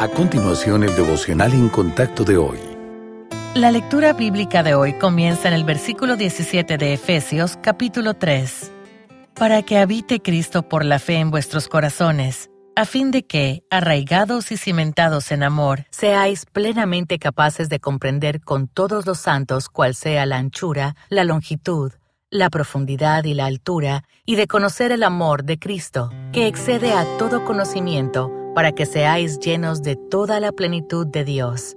A continuación, el devocional en contacto de hoy. La lectura bíblica de hoy comienza en el versículo 17 de Efesios capítulo 3. Para que habite Cristo por la fe en vuestros corazones, a fin de que, arraigados y cimentados en amor, seáis plenamente capaces de comprender con todos los santos cuál sea la anchura, la longitud, la profundidad y la altura, y de conocer el amor de Cristo, que excede a todo conocimiento, para que seáis llenos de toda la plenitud de Dios.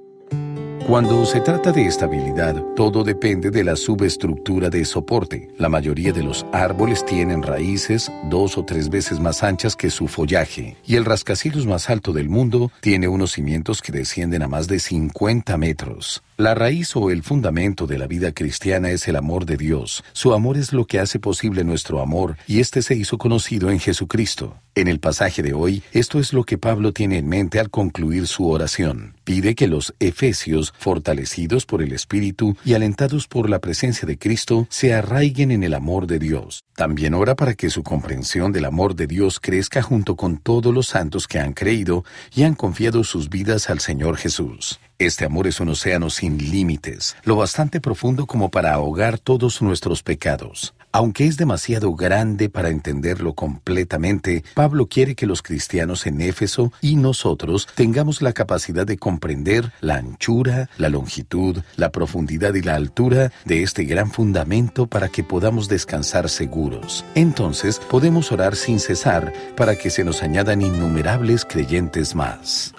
Cuando se trata de estabilidad, todo depende de la subestructura de soporte. La mayoría de los árboles tienen raíces dos o tres veces más anchas que su follaje, y el rascacielos más alto del mundo tiene unos cimientos que descienden a más de 50 metros. La raíz o el fundamento de la vida cristiana es el amor de Dios. Su amor es lo que hace posible nuestro amor, y este se hizo conocido en Jesucristo. En el pasaje de hoy, esto es lo que Pablo tiene en mente al concluir su oración. Pide que los efesios, fortalecidos por el Espíritu y alentados por la presencia de Cristo, se arraiguen en el amor de Dios. También ora para que su comprensión del amor de Dios crezca junto con todos los santos que han creído y han confiado sus vidas al Señor Jesús. Este amor es un océano sin límites, lo bastante profundo como para ahogar todos nuestros pecados. Aunque es demasiado grande para entenderlo completamente, Pablo quiere que los cristianos en Éfeso y nosotros tengamos la capacidad de comprender la anchura, la longitud, la profundidad y la altura de este gran fundamento para que podamos descansar seguros. Entonces podemos orar sin cesar para que se nos añadan innumerables creyentes más.